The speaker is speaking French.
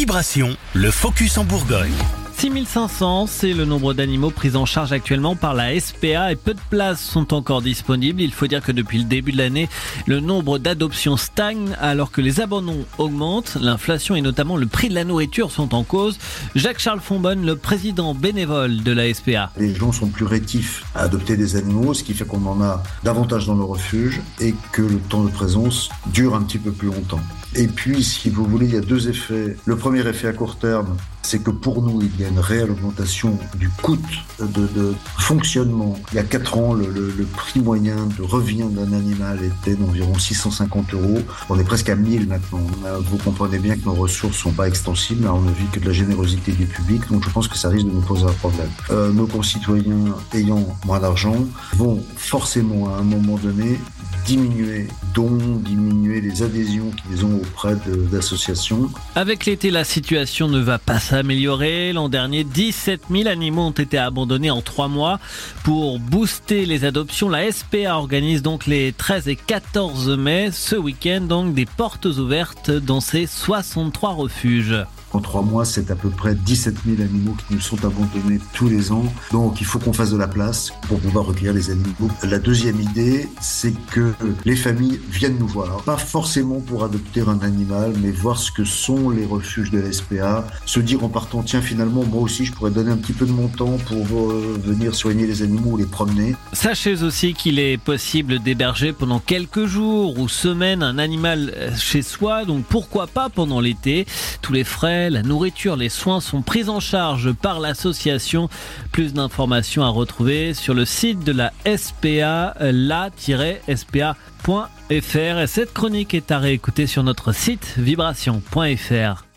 Vibration, le focus en Bourgogne. 6500, c'est le nombre d'animaux pris en charge actuellement par la SPA et peu de places sont encore disponibles. Il faut dire que depuis le début de l'année, le nombre d'adoptions stagne alors que les abandons augmentent. L'inflation et notamment le prix de la nourriture sont en cause. Jacques-Charles Fonbonne, le président bénévole de la SPA. Les gens sont plus rétifs à adopter des animaux, ce qui fait qu'on en a davantage dans le refuge et que le temps de présence dure un petit peu plus longtemps. Et puis, si vous voulez, il y a deux effets. Le premier effet à court terme, c'est que pour nous, il y a une réelle augmentation du coût de, fonctionnement. Il y a quatre ans, le, prix moyen de revient d'un animal était d'environ 650 euros. On est presque à 1000 maintenant. Vous comprenez bien que nos ressources sont pas extensibles. on ne vit que de la générosité du public. Donc, je pense que ça risque de nous poser un problème. Euh, nos concitoyens ayant moins d'argent vont forcément, à un moment donné, diminuer dont diminuer adhésions qu'ils ont auprès d'associations. Avec l'été, la situation ne va pas s'améliorer. L'an dernier, 17 000 animaux ont été abandonnés en trois mois. Pour booster les adoptions, la SPA organise donc les 13 et 14 mai, ce week-end, donc des portes ouvertes dans ces 63 refuges. En trois mois, c'est à peu près 17 000 animaux qui nous sont abandonnés tous les ans. Donc il faut qu'on fasse de la place pour pouvoir recueillir les animaux. La deuxième idée, c'est que les familles viennent nous voir. Pas forcément pour adopter un animal, mais voir ce que sont les refuges de l'SPA. Se dire en partant, tiens, finalement, moi aussi, je pourrais donner un petit peu de mon temps pour euh, venir soigner les animaux ou les promener. Sachez aussi qu'il est possible d'héberger pendant quelques jours ou semaines un animal euh, chez soi. Donc pourquoi pas pendant l'été? Tous les la nourriture, les soins sont pris en charge par l'association. Plus d'informations à retrouver sur le site de la SPA, la-spa.fr. Cette chronique est à réécouter sur notre site vibration.fr.